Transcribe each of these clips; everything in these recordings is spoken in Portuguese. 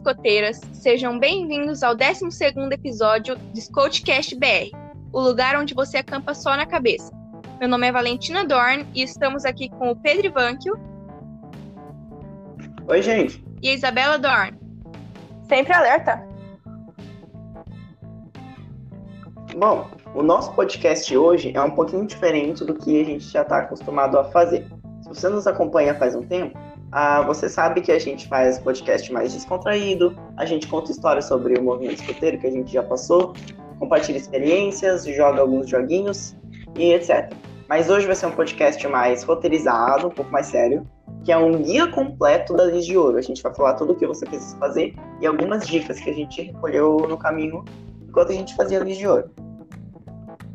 Escoteiras, sejam bem-vindos ao 12º episódio do Scoutcast BR, o lugar onde você acampa só na cabeça. Meu nome é Valentina Dorn e estamos aqui com o Pedro Ivanquio. Oi, gente. E a Isabela Dorn. Sempre alerta. Bom, o nosso podcast hoje é um pouquinho diferente do que a gente já está acostumado a fazer. Se você nos acompanha faz um tempo, ah, você sabe que a gente faz podcast mais descontraído, a gente conta histórias sobre o movimento escoteiro que a gente já passou, compartilha experiências, joga alguns joguinhos e etc. Mas hoje vai ser um podcast mais roteirizado, um pouco mais sério, que é um guia completo da Liz de Ouro. A gente vai falar tudo o que você precisa fazer e algumas dicas que a gente recolheu no caminho enquanto a gente fazia a Liz de Ouro.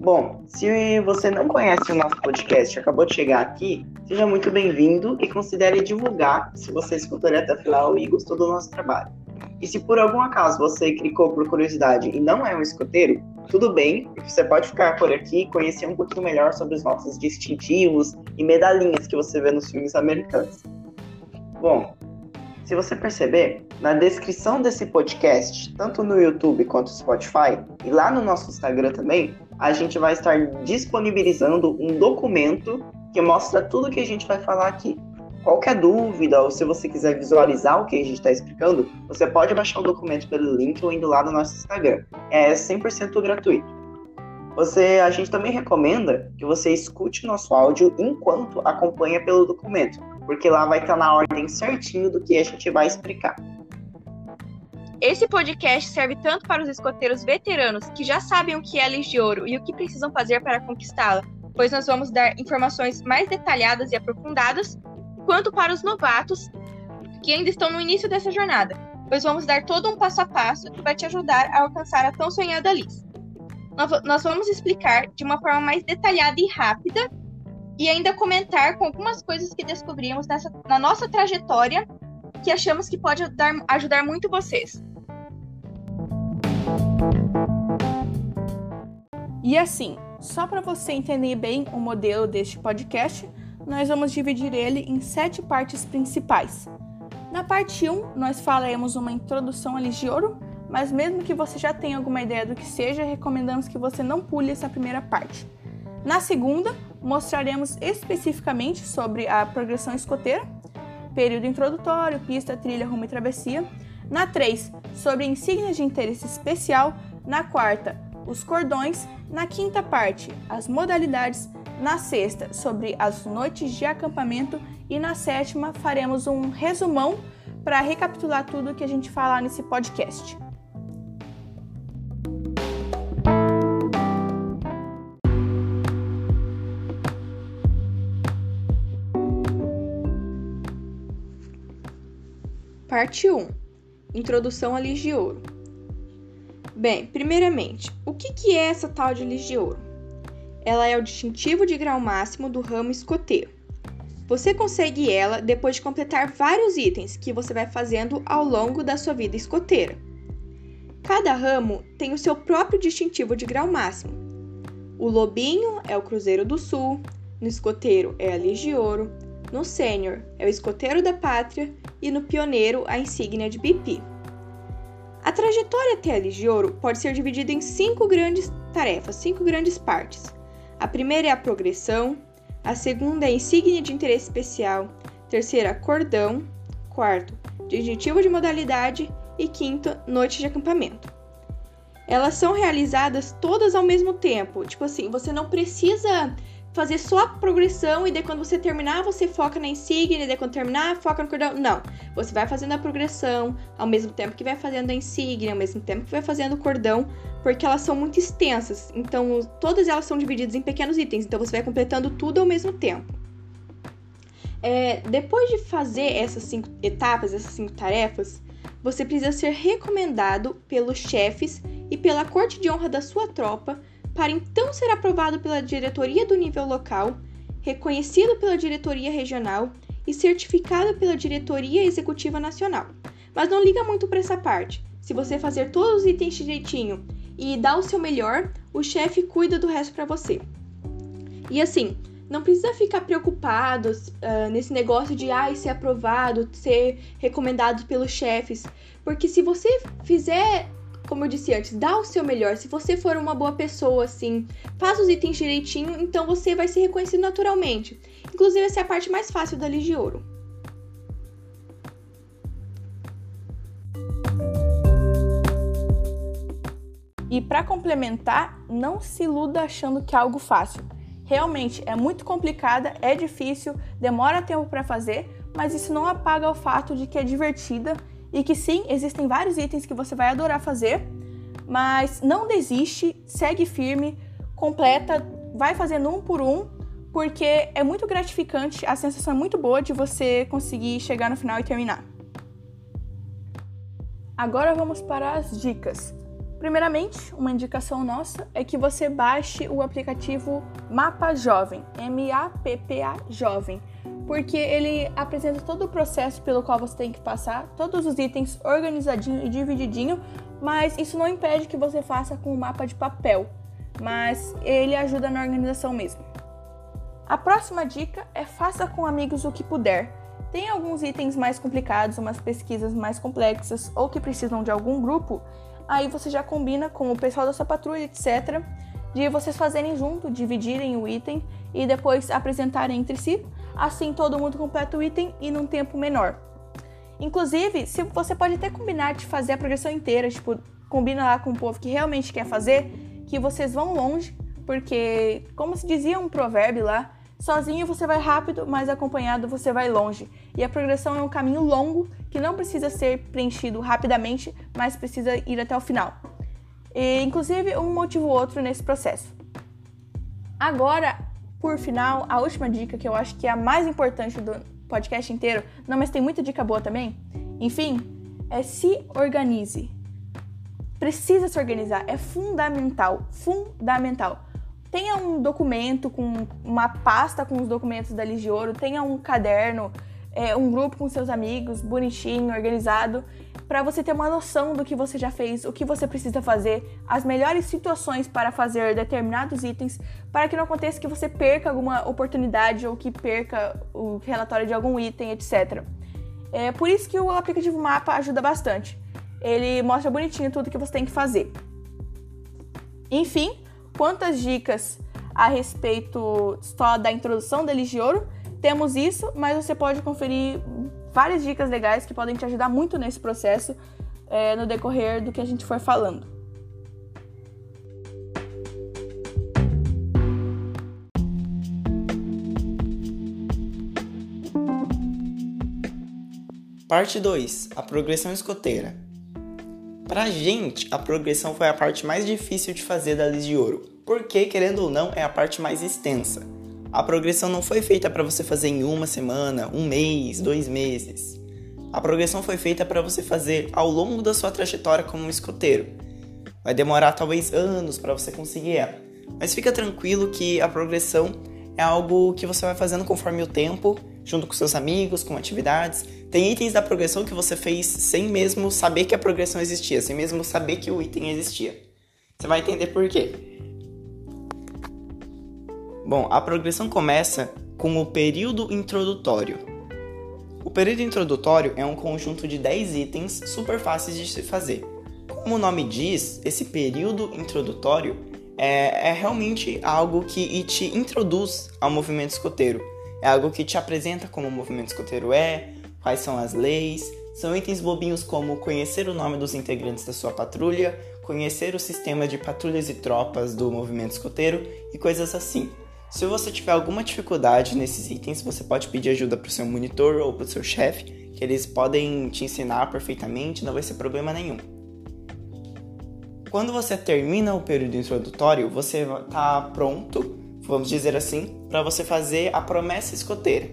Bom, se você não conhece o nosso podcast e acabou de chegar aqui, seja muito bem-vindo e considere divulgar se você escutou até o final e gostou do nosso trabalho. E se por algum acaso você clicou por curiosidade e não é um escoteiro, tudo bem, você pode ficar por aqui e conhecer um pouquinho melhor sobre os nossos distintivos e medalhinhas que você vê nos filmes americanos. Bom, se você perceber, na descrição desse podcast, tanto no YouTube quanto no Spotify, e lá no nosso Instagram também, a gente vai estar disponibilizando um documento que mostra tudo que a gente vai falar aqui. Qualquer dúvida ou se você quiser visualizar o que a gente está explicando, você pode baixar o documento pelo link ou indo lá no nosso Instagram. É 100% gratuito. Você, a gente também recomenda que você escute nosso áudio enquanto acompanha pelo documento, porque lá vai estar na ordem certinho do que a gente vai explicar. Esse podcast serve tanto para os escoteiros veteranos que já sabem o que é a Lis de Ouro e o que precisam fazer para conquistá-la, pois nós vamos dar informações mais detalhadas e aprofundadas, quanto para os novatos que ainda estão no início dessa jornada, pois vamos dar todo um passo a passo que vai te ajudar a alcançar a tão sonhada Lis. Nós vamos explicar de uma forma mais detalhada e rápida e ainda comentar com algumas coisas que descobrimos nessa, na nossa trajetória que achamos que pode ajudar, ajudar muito vocês. E assim, só para você entender bem o modelo deste podcast, nós vamos dividir ele em sete partes principais. Na parte 1, nós falaremos uma introdução a Ligioro, mas mesmo que você já tenha alguma ideia do que seja, recomendamos que você não pule essa primeira parte. Na segunda, mostraremos especificamente sobre a progressão escoteira, período introdutório, pista, trilha, rumo e travessia. Na 3, sobre insígnias de interesse especial. Na quarta, os cordões. Na quinta parte, as modalidades. Na sexta, sobre as noites de acampamento. E na sétima, faremos um resumão para recapitular tudo que a gente falar nesse podcast. Parte 1 Introdução à Lis de Ouro. Bem, primeiramente, o que, que é essa tal de Lis de Ouro? Ela é o distintivo de grau máximo do ramo escoteiro. Você consegue ela depois de completar vários itens que você vai fazendo ao longo da sua vida escoteira. Cada ramo tem o seu próprio distintivo de grau máximo. O lobinho é o Cruzeiro do Sul, no escoteiro é a Lis de Ouro, no sênior é o escoteiro da pátria e no pioneiro a insígnia de BP. A trajetória até a de Ouro pode ser dividida em cinco grandes tarefas, cinco grandes partes. A primeira é a progressão, a segunda é a insígnia de interesse especial, terceira, cordão, quarto, distintivo de modalidade e quinto, noite de acampamento. Elas são realizadas todas ao mesmo tempo. Tipo assim, você não precisa fazer só a progressão e daí quando você terminar, você foca na insígnia, e daí quando terminar, foca no cordão. Não. Você vai fazendo a progressão ao mesmo tempo que vai fazendo a insígnia, ao mesmo tempo que vai fazendo o cordão, porque elas são muito extensas. Então, todas elas são divididas em pequenos itens, então você vai completando tudo ao mesmo tempo. É, depois de fazer essas cinco etapas, essas cinco tarefas, você precisa ser recomendado pelos chefes e pela corte de honra da sua tropa para então ser aprovado pela diretoria do nível local, reconhecido pela diretoria regional e certificado pela diretoria executiva nacional. Mas não liga muito para essa parte. Se você fazer todos os itens direitinho e dar o seu melhor, o chefe cuida do resto para você. E assim, não precisa ficar preocupado uh, nesse negócio de ah, ser aprovado, ser recomendado pelos chefes. Porque se você fizer, como eu disse antes, dá o seu melhor. Se você for uma boa pessoa, assim, faz os itens direitinho, então você vai ser reconhecido naturalmente. Inclusive, essa é a parte mais fácil da Liga de Ouro. E para complementar, não se iluda achando que é algo fácil. Realmente é muito complicada, é difícil, demora tempo para fazer, mas isso não apaga o fato de que é divertida e que sim, existem vários itens que você vai adorar fazer, mas não desiste, segue firme, completa, vai fazendo um por um, porque é muito gratificante, a sensação é muito boa de você conseguir chegar no final e terminar. Agora vamos para as dicas. Primeiramente, uma indicação nossa é que você baixe o aplicativo Mapa Jovem, M-A-P-P-A Jovem, porque ele apresenta todo o processo pelo qual você tem que passar, todos os itens organizadinho e divididinho, mas isso não impede que você faça com o mapa de papel, mas ele ajuda na organização mesmo. A próxima dica é faça com amigos o que puder. Tem alguns itens mais complicados, umas pesquisas mais complexas ou que precisam de algum grupo, Aí você já combina com o pessoal da sua patrulha, etc. De vocês fazerem junto, dividirem o item e depois apresentarem entre si. Assim todo mundo completa o item e num tempo menor. Inclusive, se você pode até combinar de fazer a progressão inteira, tipo, combina lá com o povo que realmente quer fazer, que vocês vão longe, porque, como se dizia um provérbio lá, Sozinho você vai rápido, mas acompanhado você vai longe. E a progressão é um caminho longo que não precisa ser preenchido rapidamente, mas precisa ir até o final. E, inclusive, um motivo ou outro nesse processo. Agora, por final, a última dica que eu acho que é a mais importante do podcast inteiro, não, mas tem muita dica boa também. Enfim, é se organize. Precisa se organizar, é fundamental, fundamental. Tenha um documento com uma pasta com os documentos da Ligia Ouro, tenha um caderno, é, um grupo com seus amigos, bonitinho, organizado, para você ter uma noção do que você já fez, o que você precisa fazer, as melhores situações para fazer determinados itens, para que não aconteça que você perca alguma oportunidade ou que perca o relatório de algum item, etc. É por isso que o aplicativo Mapa ajuda bastante. Ele mostra bonitinho tudo que você tem que fazer. Enfim, quantas dicas a respeito só da introdução da Ligioro. Temos isso, mas você pode conferir várias dicas legais que podem te ajudar muito nesse processo é, no decorrer do que a gente for falando. Parte 2 A progressão escoteira. Pra gente, a progressão foi a parte mais difícil de fazer da Liz de Ouro, porque, querendo ou não, é a parte mais extensa. A progressão não foi feita para você fazer em uma semana, um mês, dois meses. A progressão foi feita para você fazer ao longo da sua trajetória como um escoteiro. Vai demorar talvez anos para você conseguir ela, mas fica tranquilo que a progressão é algo que você vai fazendo conforme o tempo, junto com seus amigos, com atividades. Tem itens da progressão que você fez sem mesmo saber que a progressão existia, sem mesmo saber que o item existia. Você vai entender por quê. Bom, a progressão começa com o período introdutório. O período introdutório é um conjunto de 10 itens super fáceis de se fazer. Como o nome diz, esse período introdutório é, é realmente algo que te introduz ao movimento escoteiro. É algo que te apresenta como o movimento escoteiro é, quais são as leis. São itens bobinhos como conhecer o nome dos integrantes da sua patrulha, conhecer o sistema de patrulhas e tropas do movimento escoteiro e coisas assim. Se você tiver alguma dificuldade nesses itens, você pode pedir ajuda para o seu monitor ou para o seu chefe, que eles podem te ensinar perfeitamente, não vai ser problema nenhum. Quando você termina o período introdutório, você está pronto, vamos dizer assim, para você fazer a promessa escoteira.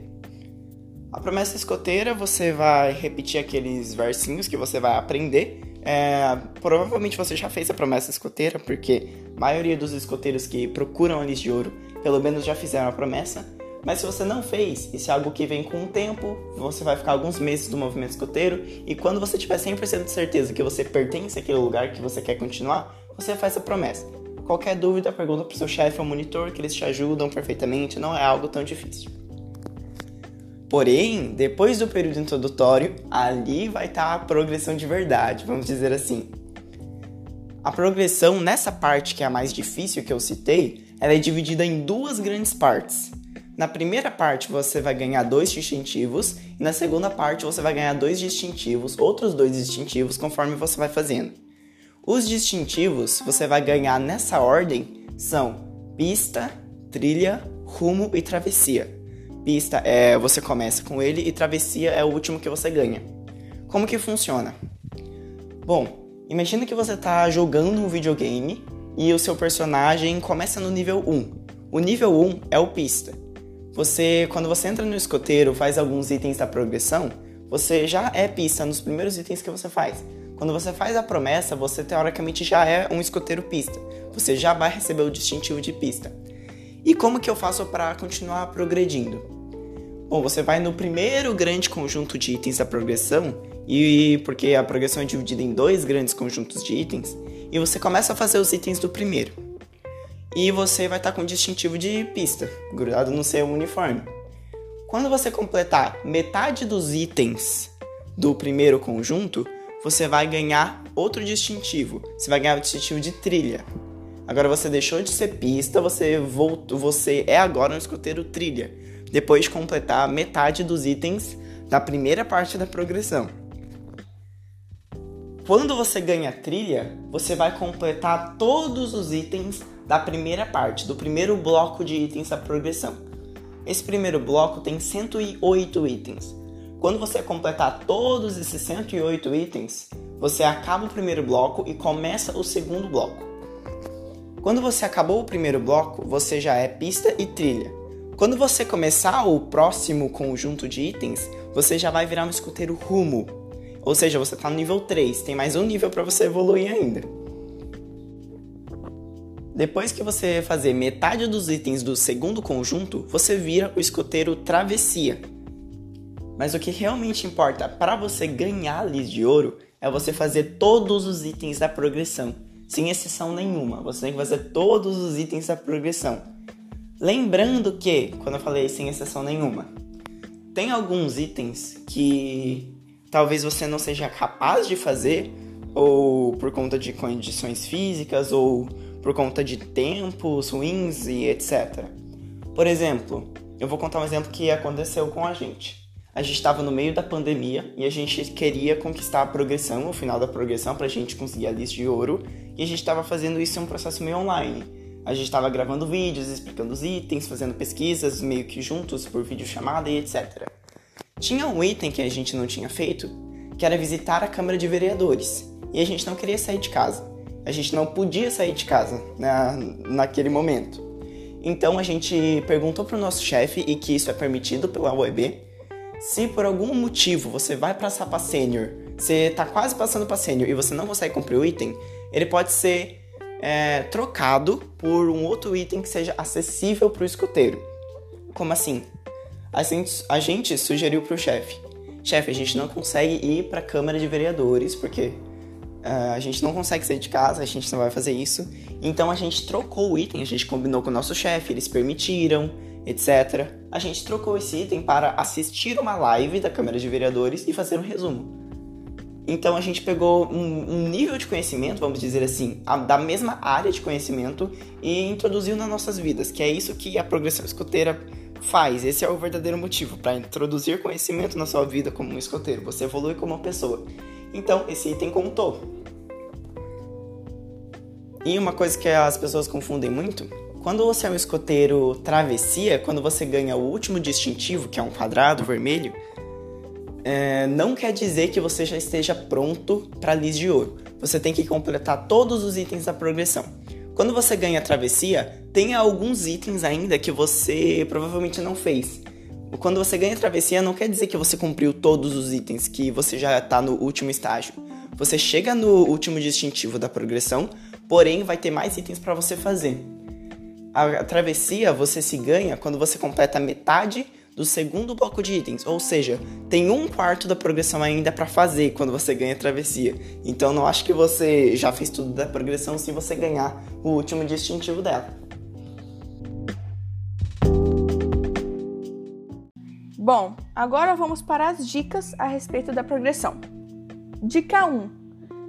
A promessa escoteira você vai repetir aqueles versinhos que você vai aprender. É, provavelmente você já fez a promessa escoteira, porque a maioria dos escoteiros que procuram a de ouro pelo menos já fizeram a promessa. Mas se você não fez, isso é algo que vem com o tempo, você vai ficar alguns meses do movimento escoteiro, e quando você tiver 100% de certeza que você pertence àquele lugar que você quer continuar, você faz a promessa. Qualquer dúvida, pergunta pro seu chefe ou monitor que eles te ajudam perfeitamente, não é algo tão difícil. Porém, depois do período introdutório, ali vai estar tá a progressão de verdade, vamos dizer assim. A progressão nessa parte que é a mais difícil que eu citei, ela é dividida em duas grandes partes. Na primeira parte você vai ganhar dois distintivos e na segunda parte você vai ganhar dois distintivos, outros dois distintivos conforme você vai fazendo. Os distintivos você vai ganhar nessa ordem são pista, trilha, rumo e travessia. Pista é você começa com ele e travessia é o último que você ganha. Como que funciona? Bom, imagina que você está jogando um videogame e o seu personagem começa no nível 1. O nível 1 é o pista. Você, quando você entra no escoteiro, faz alguns itens da progressão, você já é pista nos primeiros itens que você faz. Quando você faz a promessa, você teoricamente já é um escoteiro pista. Você já vai receber o distintivo de pista. E como que eu faço para continuar progredindo? Bom, você vai no primeiro grande conjunto de itens da progressão, e porque a progressão é dividida em dois grandes conjuntos de itens, e você começa a fazer os itens do primeiro e você vai estar com distintivo de pista, grudado no seu uniforme. Quando você completar metade dos itens do primeiro conjunto, você vai ganhar outro distintivo. Você vai ganhar o distintivo de trilha. Agora você deixou de ser pista, você voltou, você é agora um escoteiro trilha, depois de completar metade dos itens da primeira parte da progressão. Quando você ganha trilha, você vai completar todos os itens da primeira parte, do primeiro bloco de itens da progressão. Esse primeiro bloco tem 108 itens. Quando você completar todos esses 108 itens, você acaba o primeiro bloco e começa o segundo bloco. Quando você acabou o primeiro bloco, você já é pista e trilha. Quando você começar o próximo conjunto de itens, você já vai virar um escuteiro rumo. Ou seja, você está no nível 3, tem mais um nível para você evoluir ainda. Depois que você fazer metade dos itens do segundo conjunto, você vira o escoteiro travessia. Mas o que realmente importa para você ganhar a Lis de Ouro é você fazer todos os itens da progressão, sem exceção nenhuma. Você tem que fazer todos os itens da progressão. Lembrando que, quando eu falei sem exceção nenhuma, tem alguns itens que talvez você não seja capaz de fazer, ou por conta de condições físicas, ou por conta de tempos ruins e etc. Por exemplo, eu vou contar um exemplo que aconteceu com a gente. A gente estava no meio da pandemia e a gente queria conquistar a progressão, o final da progressão, para a gente conseguir a lista de ouro, e a gente estava fazendo isso em um processo meio online. A gente estava gravando vídeos, explicando os itens, fazendo pesquisas meio que juntos por videochamada e etc. Tinha um item que a gente não tinha feito, que era visitar a Câmara de Vereadores, e a gente não queria sair de casa a gente não podia sair de casa né, naquele momento. Então a gente perguntou para o nosso chefe, e que isso é permitido pela UEB, se por algum motivo você vai passar para sênior, você está quase passando para sênior e você não consegue cumprir o item, ele pode ser é, trocado por um outro item que seja acessível para o escoteiro. Como assim? A gente, sugeriu para o chefe: chefe, a gente não consegue ir para a Câmara de Vereadores porque Uh, a gente não consegue sair de casa, a gente não vai fazer isso. Então a gente trocou o item, a gente combinou com o nosso chefe, eles permitiram, etc. A gente trocou esse item para assistir uma live da Câmara de Vereadores e fazer um resumo. Então a gente pegou um, um nível de conhecimento, vamos dizer assim, a, da mesma área de conhecimento e introduziu nas nossas vidas, que é isso que a progressão escoteira faz. Esse é o verdadeiro motivo para introduzir conhecimento na sua vida como um escoteiro. Você evolui como uma pessoa. Então, esse item contou. E uma coisa que as pessoas confundem muito, quando você é um escoteiro travessia, quando você ganha o último distintivo, que é um quadrado vermelho, é, não quer dizer que você já esteja pronto para Lis de Ouro. Você tem que completar todos os itens da progressão. Quando você ganha a travessia, tem alguns itens ainda que você provavelmente não fez. Quando você ganha travessia, não quer dizer que você cumpriu todos os itens, que você já está no último estágio. Você chega no último distintivo da progressão, porém vai ter mais itens para você fazer. A travessia você se ganha quando você completa metade do segundo bloco de itens, ou seja, tem um quarto da progressão ainda para fazer quando você ganha a travessia. Então não acho que você já fez tudo da progressão se você ganhar o último distintivo dela. Bom, agora vamos para as dicas a respeito da progressão. Dica 1: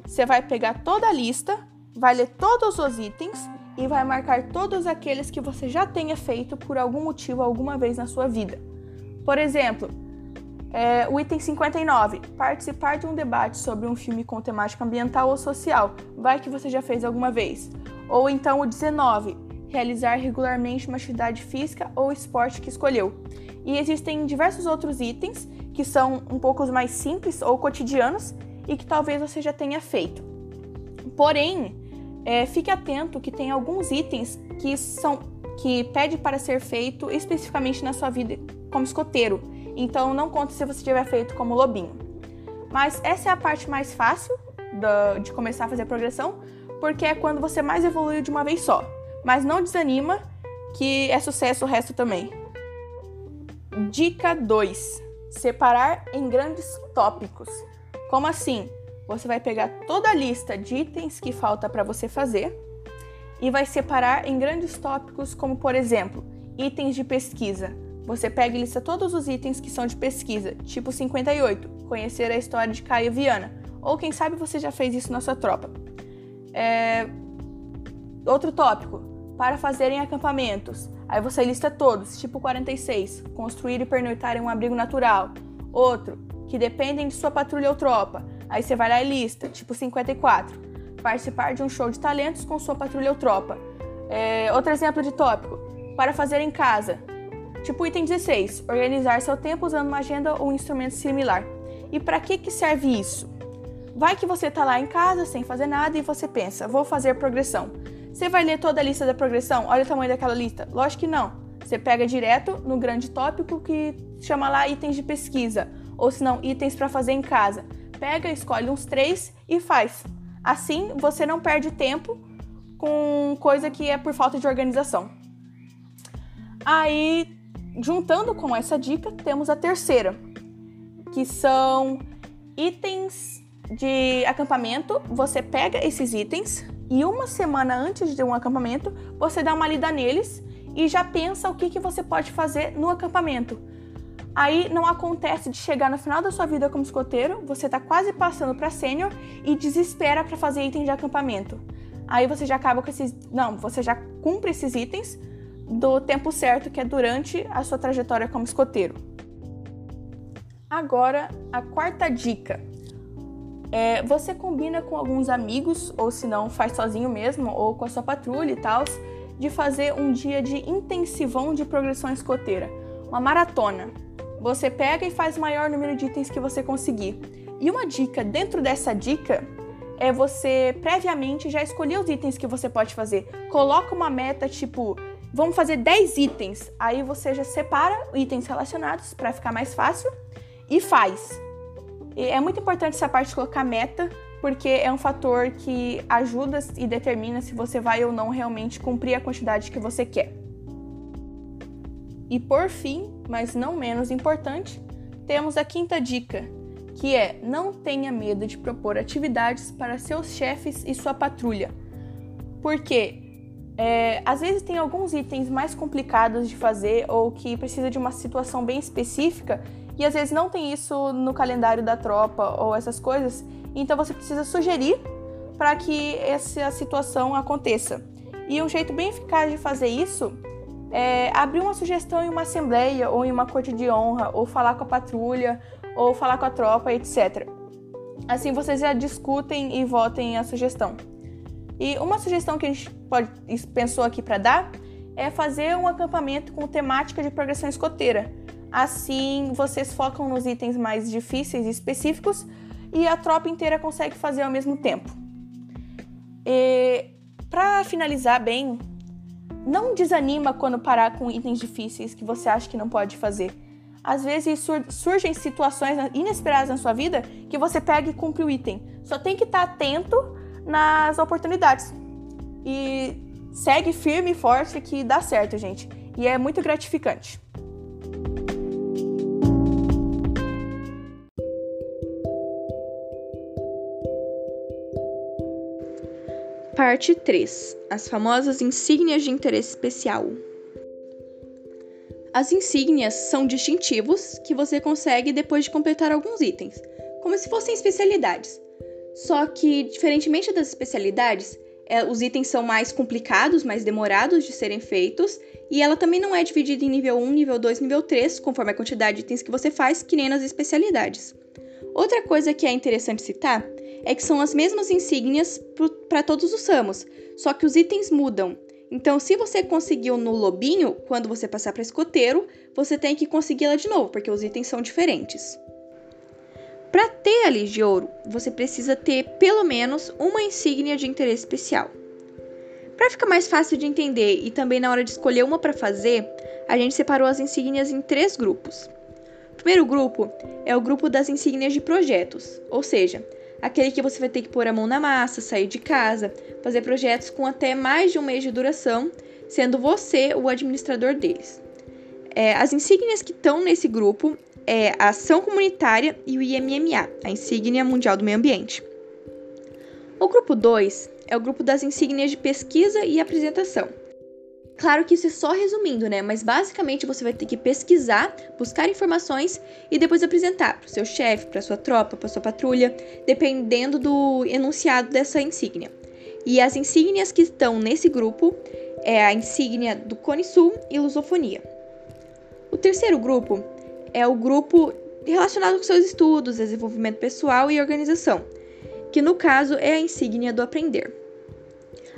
você vai pegar toda a lista, vai ler todos os itens e vai marcar todos aqueles que você já tenha feito por algum motivo alguma vez na sua vida. Por exemplo, é, o item 59, participar de um debate sobre um filme com temática ambiental ou social, vai que você já fez alguma vez. Ou então o 19, realizar regularmente uma atividade física ou esporte que escolheu. E existem diversos outros itens que são um pouco mais simples ou cotidianos e que talvez você já tenha feito. Porém, é, fique atento que tem alguns itens que são que pede para ser feito especificamente na sua vida como escoteiro. Então não conte se você tiver feito como lobinho. Mas essa é a parte mais fácil de começar a fazer a progressão, porque é quando você mais evoluiu de uma vez só. Mas não desanima que é sucesso o resto também. Dica 2: separar em grandes tópicos. Como assim? Você vai pegar toda a lista de itens que falta para você fazer e vai separar em grandes tópicos, como por exemplo, itens de pesquisa. Você pega e lista todos os itens que são de pesquisa, tipo 58, conhecer a história de Caio Viana, ou quem sabe você já fez isso na sua tropa. É... Outro tópico, para fazerem acampamentos. Aí você lista todos, tipo 46, construir e pernoitar em um abrigo natural. Outro, que dependem de sua patrulha ou tropa. Aí você vai lá e lista, tipo 54, participar de um show de talentos com sua patrulha ou tropa. É, outro exemplo de tópico, para fazer em casa, Tipo item 16, organizar seu tempo usando uma agenda ou um instrumento similar. E para que, que serve isso? Vai que você está lá em casa sem fazer nada e você pensa, vou fazer progressão. Você vai ler toda a lista da progressão? Olha o tamanho daquela lista. Lógico que não. Você pega direto no grande tópico que chama lá itens de pesquisa, ou se não, itens para fazer em casa. Pega, escolhe uns três e faz. Assim você não perde tempo com coisa que é por falta de organização. Aí juntando com essa dica, temos a terceira, que são itens de acampamento. Você pega esses itens e uma semana antes de um acampamento, você dá uma lida neles e já pensa o que, que você pode fazer no acampamento. Aí não acontece de chegar no final da sua vida como escoteiro, você está quase passando para sênior e desespera para fazer itens de acampamento. Aí você já acaba com esses. Não, você já cumpre esses itens do tempo certo, que é durante a sua trajetória como escoteiro. Agora, a quarta dica. É, você combina com alguns amigos, ou se não, faz sozinho mesmo, ou com a sua patrulha e tal, de fazer um dia de intensivão de progressão escoteira, uma maratona. Você pega e faz o maior número de itens que você conseguir. E uma dica dentro dessa dica é você previamente já escolher os itens que você pode fazer. Coloca uma meta tipo Vamos fazer 10 itens. Aí você já separa itens relacionados para ficar mais fácil e faz. E é muito importante essa parte de colocar meta, porque é um fator que ajuda e determina se você vai ou não realmente cumprir a quantidade que você quer. E por fim, mas não menos importante, temos a quinta dica, que é não tenha medo de propor atividades para seus chefes e sua patrulha. Porque é, às vezes tem alguns itens mais complicados de fazer ou que precisa de uma situação bem específica e às vezes não tem isso no calendário da tropa ou essas coisas, então você precisa sugerir para que essa situação aconteça. E um jeito bem eficaz de fazer isso é abrir uma sugestão em uma assembleia ou em uma corte de honra, ou falar com a patrulha, ou falar com a tropa, etc. Assim vocês já discutem e votem a sugestão. E uma sugestão que a gente pode, pensou aqui para dar é fazer um acampamento com temática de progressão escoteira. Assim, vocês focam nos itens mais difíceis e específicos e a tropa inteira consegue fazer ao mesmo tempo. Para finalizar bem, não desanima quando parar com itens difíceis que você acha que não pode fazer. Às vezes sur surgem situações inesperadas na sua vida que você pega e cumpre o item. Só tem que estar tá atento nas oportunidades. E segue firme e forte que dá certo, gente. E é muito gratificante. Parte 3 As famosas insígnias de interesse especial. As insígnias são distintivos que você consegue depois de completar alguns itens, como se fossem especialidades. Só que, diferentemente das especialidades, é, os itens são mais complicados, mais demorados de serem feitos, e ela também não é dividida em nível 1, nível 2, nível 3, conforme a quantidade de itens que você faz, que nem nas especialidades. Outra coisa que é interessante citar é que são as mesmas insígnias para todos os ramos, só que os itens mudam. Então, se você conseguiu no lobinho, quando você passar para escoteiro, você tem que consegui-la de novo, porque os itens são diferentes. Para ter a Lis de Ouro, você precisa ter pelo menos uma insígnia de interesse especial. Para ficar mais fácil de entender e também na hora de escolher uma para fazer, a gente separou as insígnias em três grupos. O primeiro grupo é o grupo das insígnias de projetos, ou seja, aquele que você vai ter que pôr a mão na massa, sair de casa, fazer projetos com até mais de um mês de duração, sendo você o administrador deles. É, as insígnias que estão nesse grupo é a Ação Comunitária e o IMMA, a Insígnia Mundial do Meio Ambiente. O grupo 2 é o grupo das insígnias de pesquisa e apresentação. Claro que isso é só resumindo, né? Mas basicamente você vai ter que pesquisar, buscar informações e depois apresentar para o seu chefe, para sua tropa, para sua patrulha, dependendo do enunciado dessa insígnia. E as insígnias que estão nesse grupo é a insígnia do Cone Sul e Lusofonia. O terceiro grupo é o grupo relacionado com seus estudos, desenvolvimento pessoal e organização, que no caso é a insígnia do aprender.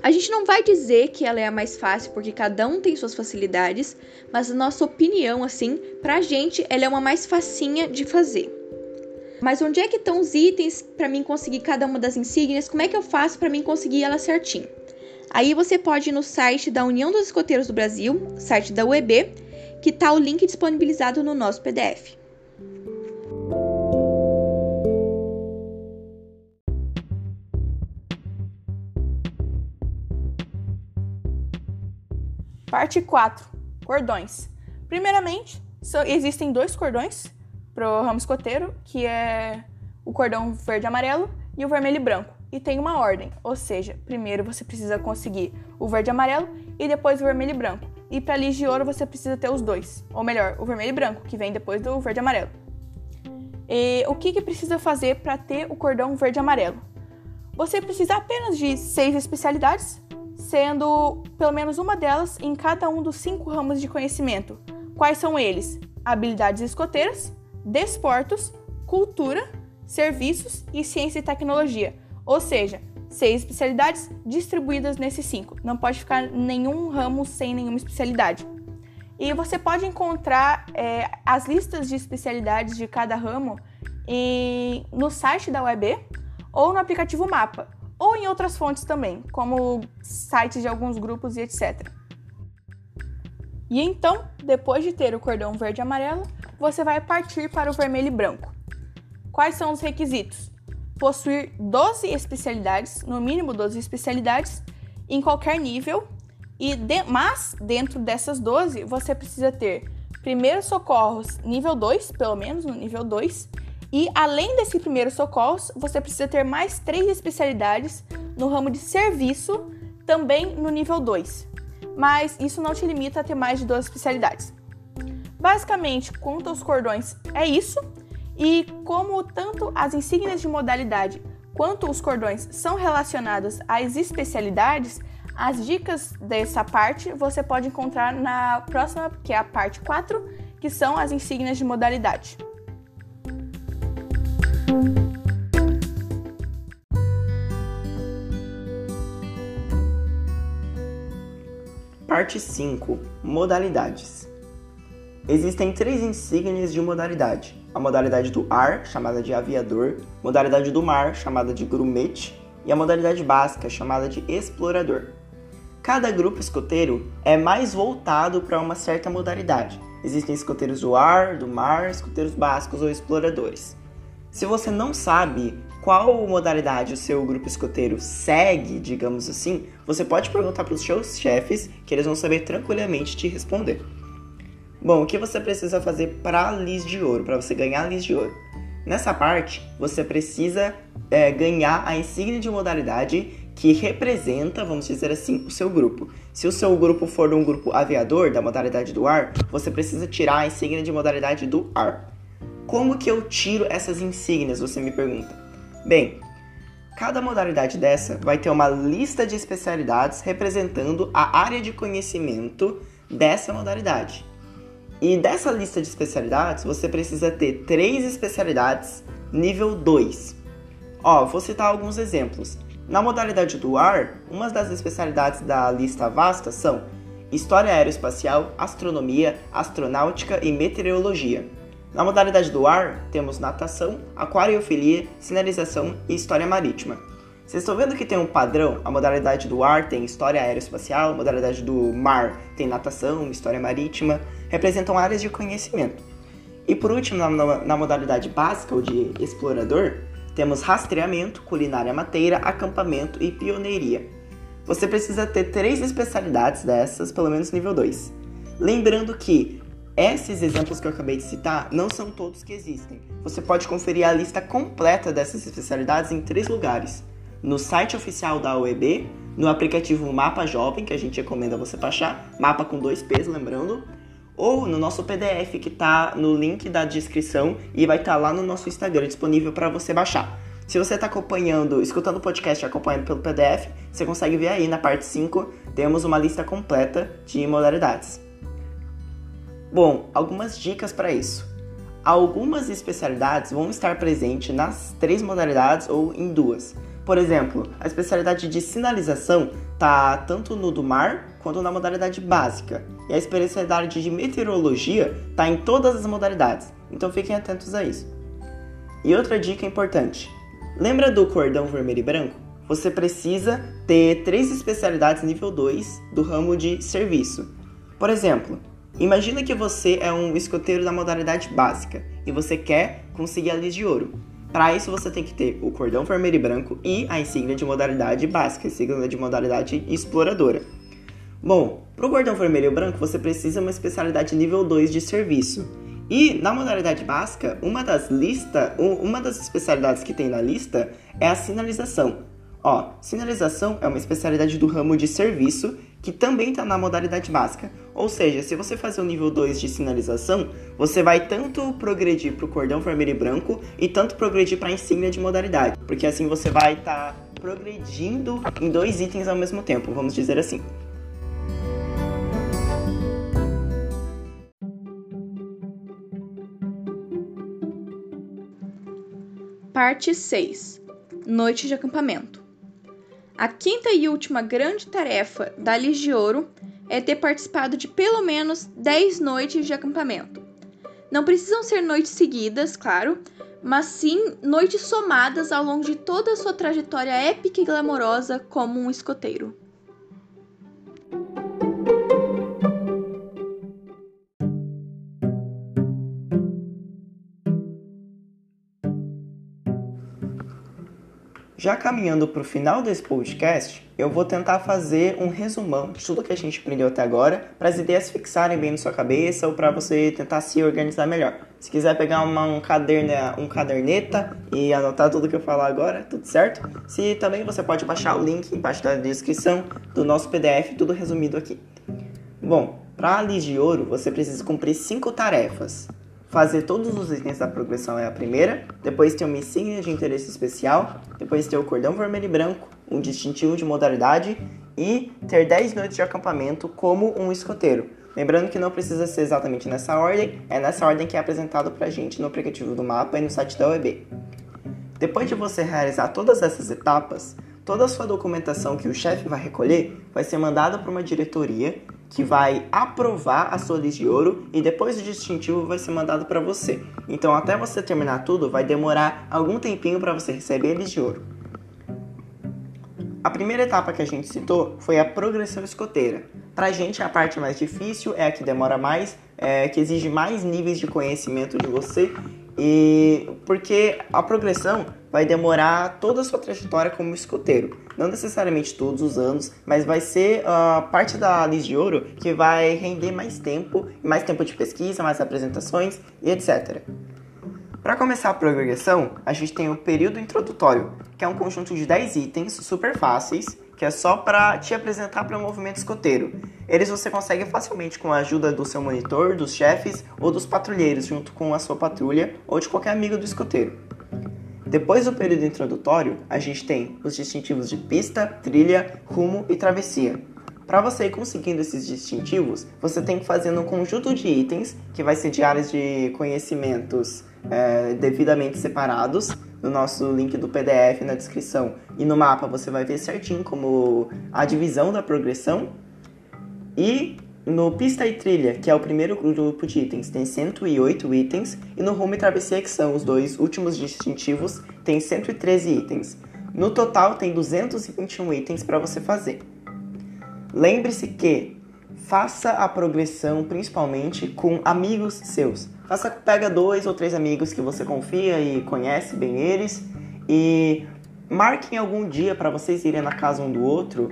A gente não vai dizer que ela é a mais fácil, porque cada um tem suas facilidades, mas a nossa opinião, assim, pra gente, ela é uma mais facinha de fazer. Mas onde é que estão os itens para mim conseguir cada uma das insígnias? Como é que eu faço para mim conseguir ela certinho? Aí você pode ir no site da União dos Escoteiros do Brasil, site da UEB, que tá o link disponibilizado no nosso PDF. Parte 4: Cordões. Primeiramente, existem dois cordões para o ramo escoteiro, que é o cordão verde e amarelo e o vermelho e branco. E tem uma ordem, ou seja, primeiro você precisa conseguir o verde e amarelo e depois o vermelho e branco. E para lis de ouro você precisa ter os dois, ou melhor, o vermelho e branco, que vem depois do verde e amarelo. E o que, que precisa fazer para ter o cordão verde e amarelo? Você precisa apenas de seis especialidades sendo pelo menos uma delas em cada um dos cinco ramos de conhecimento. Quais são eles? Habilidades escoteiras, desportos, cultura, serviços e ciência e tecnologia. Ou seja, seis especialidades distribuídas nesses cinco. Não pode ficar nenhum ramo sem nenhuma especialidade. E você pode encontrar é, as listas de especialidades de cada ramo no site da UEB ou no aplicativo Mapa ou em outras fontes também, como sites de alguns grupos e etc. E então, depois de ter o cordão verde e amarelo, você vai partir para o vermelho e branco. Quais são os requisitos? Possuir 12 especialidades, no mínimo 12 especialidades, em qualquer nível, e de, mas dentro dessas 12 você precisa ter primeiros socorros nível 2, pelo menos no nível 2, e além desse primeiro socorros, você precisa ter mais três especialidades no ramo de serviço, também no nível 2. Mas isso não te limita a ter mais de duas especialidades. Basicamente, quanto aos cordões, é isso. E como tanto as insígnias de modalidade quanto os cordões são relacionados às especialidades, as dicas dessa parte você pode encontrar na próxima, que é a parte 4, que são as insígnias de modalidade. Parte 5 Modalidades Existem três insígnias de modalidade: a modalidade do ar, chamada de aviador, modalidade do mar, chamada de grumete, e a modalidade básica, chamada de explorador. Cada grupo escoteiro é mais voltado para uma certa modalidade. Existem escoteiros do ar, do mar, escoteiros básicos ou exploradores. Se você não sabe qual modalidade o seu grupo escoteiro segue, digamos assim, você pode perguntar para os seus chefes que eles vão saber tranquilamente te responder. Bom, o que você precisa fazer para Lis de Ouro, para você ganhar a Lis de Ouro? Nessa parte, você precisa é, ganhar a insígnia de modalidade que representa, vamos dizer assim, o seu grupo. Se o seu grupo for um grupo aviador, da modalidade do ar, você precisa tirar a insígnia de modalidade do ar. Como que eu tiro essas insígnias, você me pergunta? Bem, cada modalidade dessa vai ter uma lista de especialidades representando a área de conhecimento dessa modalidade. E dessa lista de especialidades, você precisa ter três especialidades nível 2. Ó, vou citar alguns exemplos. Na modalidade do ar, uma das especialidades da lista vasta são História Aeroespacial, Astronomia, Astronáutica e Meteorologia. Na modalidade do ar, temos natação, aquariofilia, sinalização e história marítima. Vocês estão vendo que tem um padrão? A modalidade do ar tem história aeroespacial, modalidade do mar tem natação, história marítima, representam áreas de conhecimento. E por último, na, na modalidade básica ou de explorador, temos rastreamento, culinária mateira, acampamento e pioneiria. Você precisa ter três especialidades dessas, pelo menos nível 2. Lembrando que esses exemplos que eu acabei de citar não são todos que existem. Você pode conferir a lista completa dessas especialidades em três lugares: no site oficial da UEB, no aplicativo Mapa Jovem, que a gente recomenda você baixar, mapa com dois P's, lembrando, ou no nosso PDF que está no link da descrição e vai estar tá lá no nosso Instagram disponível para você baixar. Se você está acompanhando, escutando o podcast acompanhando pelo PDF, você consegue ver aí na parte 5, temos uma lista completa de modalidades. Bom, algumas dicas para isso. Algumas especialidades vão estar presentes nas três modalidades ou em duas. Por exemplo, a especialidade de sinalização tá tanto no do mar quanto na modalidade básica. E a especialidade de meteorologia tá em todas as modalidades. Então fiquem atentos a isso. E outra dica importante: lembra do cordão vermelho e branco? Você precisa ter três especialidades nível 2 do ramo de serviço. Por exemplo, imagina que você é um escoteiro da modalidade básica e você quer conseguir a lis de ouro. Para isso você tem que ter o cordão vermelho e branco e a insígnia de modalidade básica, a insígnia de modalidade exploradora. Bom, para o cordão vermelho e branco você precisa uma especialidade nível 2 de serviço. E na modalidade básica, uma das listas, uma das especialidades que tem na lista é a sinalização. Ó, sinalização é uma especialidade do ramo de serviço que também está na modalidade básica. Ou seja, se você fazer o nível 2 de sinalização, você vai tanto progredir para o cordão vermelho e branco e tanto progredir para a insígnia de modalidade. Porque assim você vai estar tá progredindo em dois itens ao mesmo tempo, vamos dizer assim. Parte 6 Noite de acampamento a quinta e última grande tarefa da Lis Ouro é ter participado de pelo menos 10 noites de acampamento. Não precisam ser noites seguidas, claro, mas sim noites somadas ao longo de toda a sua trajetória épica e glamourosa como um escoteiro. Já caminhando para o final desse podcast, eu vou tentar fazer um resumão de tudo que a gente aprendeu até agora, para as ideias fixarem bem na sua cabeça ou para você tentar se organizar melhor. Se quiser pegar uma, um, caderne, um caderneta e anotar tudo que eu falar agora, tudo certo? Se também você pode baixar o link embaixo da descrição do nosso PDF, tudo resumido aqui. Bom, para a Liz de Ouro, você precisa cumprir cinco tarefas fazer todos os itens da progressão é a primeira, depois tem uma insígnia de interesse especial, depois tem o cordão vermelho e branco, um distintivo de modalidade e ter 10 noites de acampamento como um escoteiro. Lembrando que não precisa ser exatamente nessa ordem, é nessa ordem que é apresentado pra gente no aplicativo do mapa e no site da UEB. Depois de você realizar todas essas etapas, toda a sua documentação que o chefe vai recolher vai ser mandada para uma diretoria que vai aprovar a sua lista de ouro e depois o distintivo vai ser mandado para você. Então, até você terminar tudo, vai demorar algum tempinho para você receber a lista de ouro. A primeira etapa que a gente citou foi a progressão escoteira. Pra gente, a parte mais difícil é a que demora mais, é, que exige mais níveis de conhecimento de você e porque a progressão vai demorar toda a sua trajetória como escoteiro. Não necessariamente todos os anos, mas vai ser a uh, parte da Liz de Ouro que vai render mais tempo, mais tempo de pesquisa, mais apresentações e etc. Para começar a progressão, a gente tem o período introdutório, que é um conjunto de 10 itens super fáceis, que é só para te apresentar para o movimento escoteiro. Eles você consegue facilmente com a ajuda do seu monitor, dos chefes ou dos patrulheiros, junto com a sua patrulha ou de qualquer amigo do escoteiro. Depois do período introdutório, a gente tem os distintivos de pista, trilha, rumo e travessia. Para você ir conseguindo esses distintivos, você tem que fazer um conjunto de itens, que vai ser de áreas de conhecimentos é, devidamente separados. No nosso link do PDF na descrição e no mapa você vai ver certinho como a divisão da progressão. E no Pista e Trilha, que é o primeiro grupo de itens, tem 108 itens. E no Rumo e Travessia, que são os dois últimos distintivos, tem 113 itens. No total, tem 221 itens para você fazer. Lembre-se que faça a progressão principalmente com amigos seus. Faça, pega dois ou três amigos que você confia e conhece bem eles e marquem algum dia para vocês irem na casa um do outro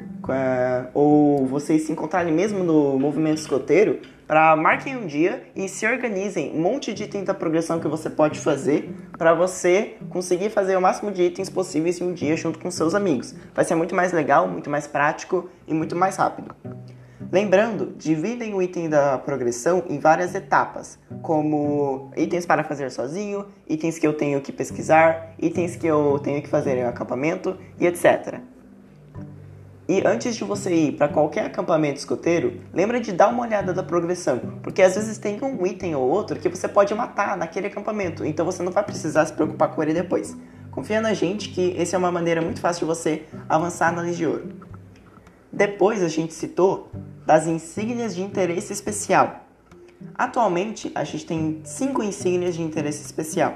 ou vocês se encontrarem mesmo no movimento escoteiro para marquem um dia e se organizem um monte de item da progressão que você pode fazer para você conseguir fazer o máximo de itens possíveis em um dia junto com seus amigos. Vai ser muito mais legal, muito mais prático e muito mais rápido. Lembrando, dividem o item da progressão em várias etapas, como itens para fazer sozinho, itens que eu tenho que pesquisar, itens que eu tenho que fazer em acampamento e etc. E antes de você ir para qualquer acampamento escoteiro, lembra de dar uma olhada da progressão, porque às vezes tem um item ou outro que você pode matar naquele acampamento, então você não vai precisar se preocupar com ele depois. Confia na gente que essa é uma maneira muito fácil de você avançar na Lei de Ouro. Depois a gente citou das insígnias de interesse especial. Atualmente a gente tem cinco insígnias de interesse especial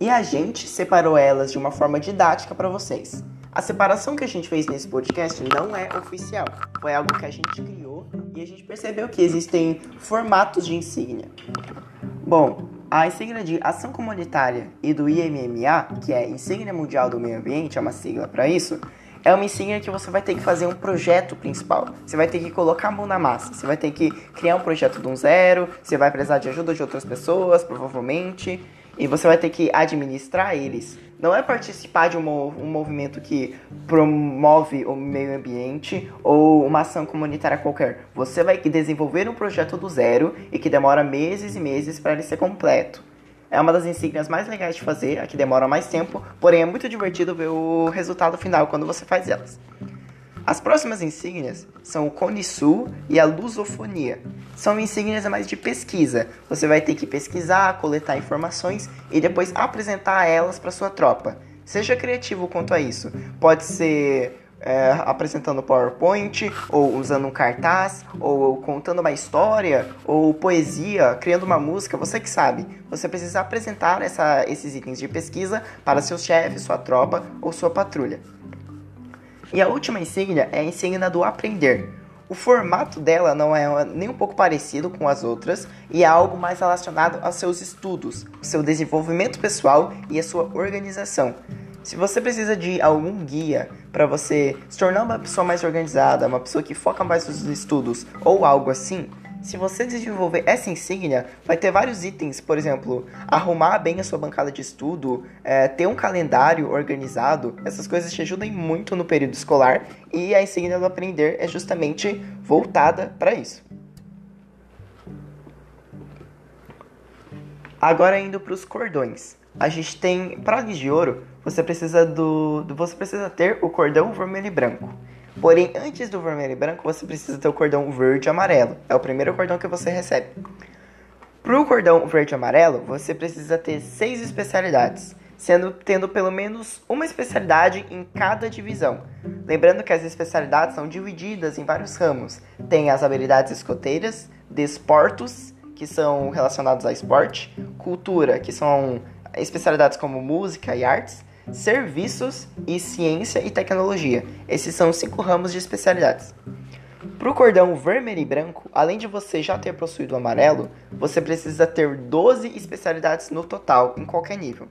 e a gente separou elas de uma forma didática para vocês. A separação que a gente fez nesse podcast não é oficial, foi algo que a gente criou e a gente percebeu que existem formatos de insígnia. Bom, a insígnia de Ação Comunitária e do IMMA, que é Insígnia Mundial do Meio Ambiente, é uma sigla para isso, é uma insígnia que você vai ter que fazer um projeto principal. Você vai ter que colocar a mão na massa. Você vai ter que criar um projeto de um zero. Você vai precisar de ajuda de outras pessoas, provavelmente. E você vai ter que administrar eles não é participar de um, um movimento que promove o meio ambiente ou uma ação comunitária qualquer. Você vai desenvolver um projeto do zero e que demora meses e meses para ele ser completo. É uma das insígnias mais legais de fazer, a que demora mais tempo, porém é muito divertido ver o resultado final quando você faz elas. As próximas insígnias são o Cone Sul e a Lusofonia. São insígnias mais de pesquisa. Você vai ter que pesquisar, coletar informações e depois apresentar elas para sua tropa. Seja criativo quanto a isso. Pode ser é, apresentando PowerPoint, ou usando um cartaz, ou contando uma história, ou poesia, criando uma música, você que sabe. Você precisa apresentar essa, esses itens de pesquisa para seus chefes, sua tropa ou sua patrulha. E a última insígnia é a insígnia do aprender. O formato dela não é nem um pouco parecido com as outras e é algo mais relacionado aos seus estudos, seu desenvolvimento pessoal e a sua organização. Se você precisa de algum guia para você se tornar uma pessoa mais organizada, uma pessoa que foca mais nos estudos ou algo assim, se você desenvolver essa insígnia, vai ter vários itens, por exemplo, arrumar bem a sua bancada de estudo, é, ter um calendário organizado, essas coisas te ajudam muito no período escolar e a insígnia do aprender é justamente voltada para isso. Agora indo para os cordões. A gente tem, para de ouro, você precisa do, você precisa ter o cordão vermelho e branco. Porém, antes do vermelho e branco, você precisa ter o cordão verde e amarelo. É o primeiro cordão que você recebe. Para o cordão verde e amarelo, você precisa ter seis especialidades, sendo tendo pelo menos uma especialidade em cada divisão. Lembrando que as especialidades são divididas em vários ramos. Tem as habilidades escoteiras, desportos, que são relacionados a esporte, cultura, que são especialidades como música e artes, serviços e ciência e tecnologia. Esses são os cinco ramos de especialidades. Para o cordão vermelho e branco, além de você já ter possuído o amarelo, você precisa ter 12 especialidades no total, em qualquer nível.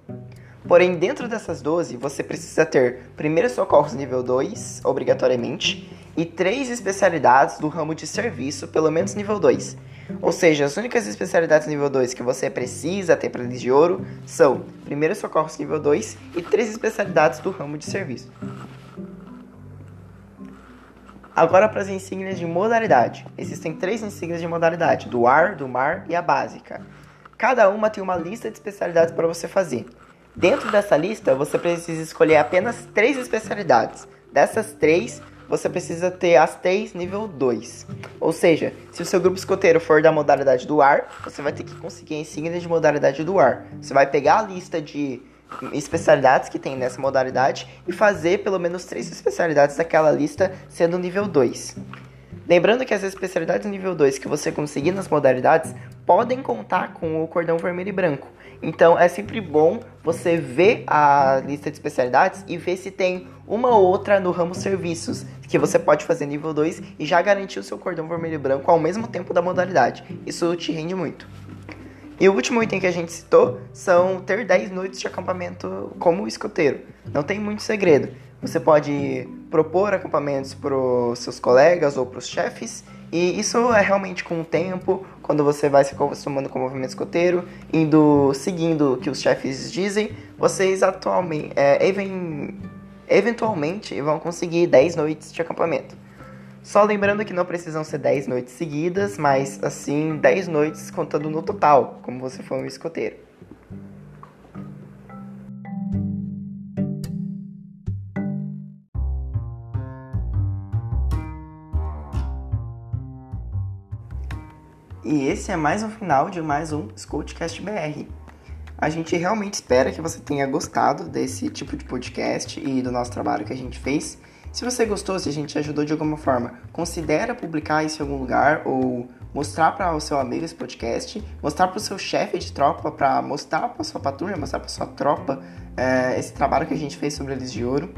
Porém, dentro dessas 12, você precisa ter primeiros socorros nível 2, obrigatoriamente, e três especialidades do ramo de serviço, pelo menos nível 2. Ou seja, as únicas especialidades nível 2 que você precisa ter para lista de ouro são primeiros socorros nível 2 e três especialidades do ramo de serviço. Agora para as insígnias de modalidade. Existem três insígnias de modalidade: do ar, do mar e a básica. Cada uma tem uma lista de especialidades para você fazer. Dentro dessa lista, você precisa escolher apenas três especialidades. Dessas três, você precisa ter as três nível 2. Ou seja, se o seu grupo escoteiro for da modalidade do ar, você vai ter que conseguir a insígnia de modalidade do ar. Você vai pegar a lista de especialidades que tem nessa modalidade e fazer pelo menos três especialidades daquela lista sendo nível 2. Lembrando que as especialidades nível 2 que você conseguir nas modalidades podem contar com o cordão vermelho e branco. Então é sempre bom você ver a lista de especialidades e ver se tem uma ou outra no ramo serviços que você pode fazer nível 2 e já garantir o seu cordão vermelho e branco ao mesmo tempo da modalidade. Isso te rende muito. E o último item que a gente citou são ter 10 noites de acampamento como escoteiro. Não tem muito segredo. Você pode propor acampamentos para os seus colegas ou para os chefes, e isso é realmente com o tempo, quando você vai se acostumando com o movimento escoteiro, indo seguindo o que os chefes dizem, vocês atualmente, é, even, eventualmente vão conseguir 10 noites de acampamento. Só lembrando que não precisam ser 10 noites seguidas, mas assim 10 noites contando no total, como você for um escoteiro. E esse é mais um final de mais um Scoutcast BR. A gente realmente espera que você tenha gostado desse tipo de podcast e do nosso trabalho que a gente fez. Se você gostou, se a gente ajudou de alguma forma, considere publicar isso em algum lugar ou mostrar para o seu amigo esse podcast, mostrar para o seu chefe de tropa, para mostrar para sua patrulha, mostrar para sua tropa é, esse trabalho que a gente fez sobre eles de ouro.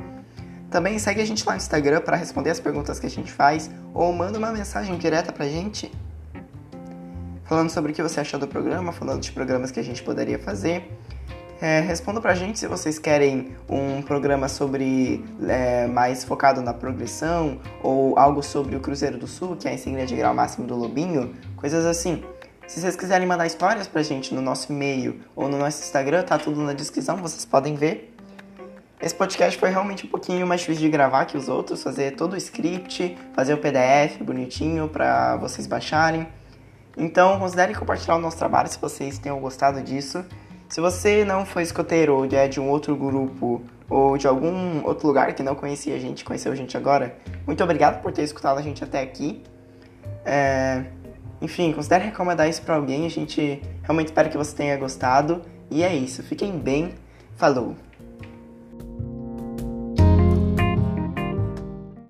Também segue a gente lá no Instagram para responder as perguntas que a gente faz ou manda uma mensagem direta para a gente falando sobre o que você achou do programa, falando de programas que a gente poderia fazer. É, responda pra gente se vocês querem um programa sobre é, mais focado na progressão ou algo sobre o Cruzeiro do Sul, que é a insígnia de grau máximo do Lobinho, coisas assim. Se vocês quiserem mandar histórias pra gente no nosso e-mail ou no nosso Instagram, tá tudo na descrição, vocês podem ver. Esse podcast foi realmente um pouquinho mais difícil de gravar que os outros, fazer todo o script, fazer o PDF bonitinho para vocês baixarem. Então, considerem compartilhar o nosso trabalho se vocês tenham gostado disso. Se você não foi escoteiro ou é de um outro grupo ou de algum outro lugar que não conhecia a gente, conheceu a gente agora, muito obrigado por ter escutado a gente até aqui. É... Enfim, considere recomendar isso para alguém. A gente realmente espera que você tenha gostado. E é isso. Fiquem bem. Falou!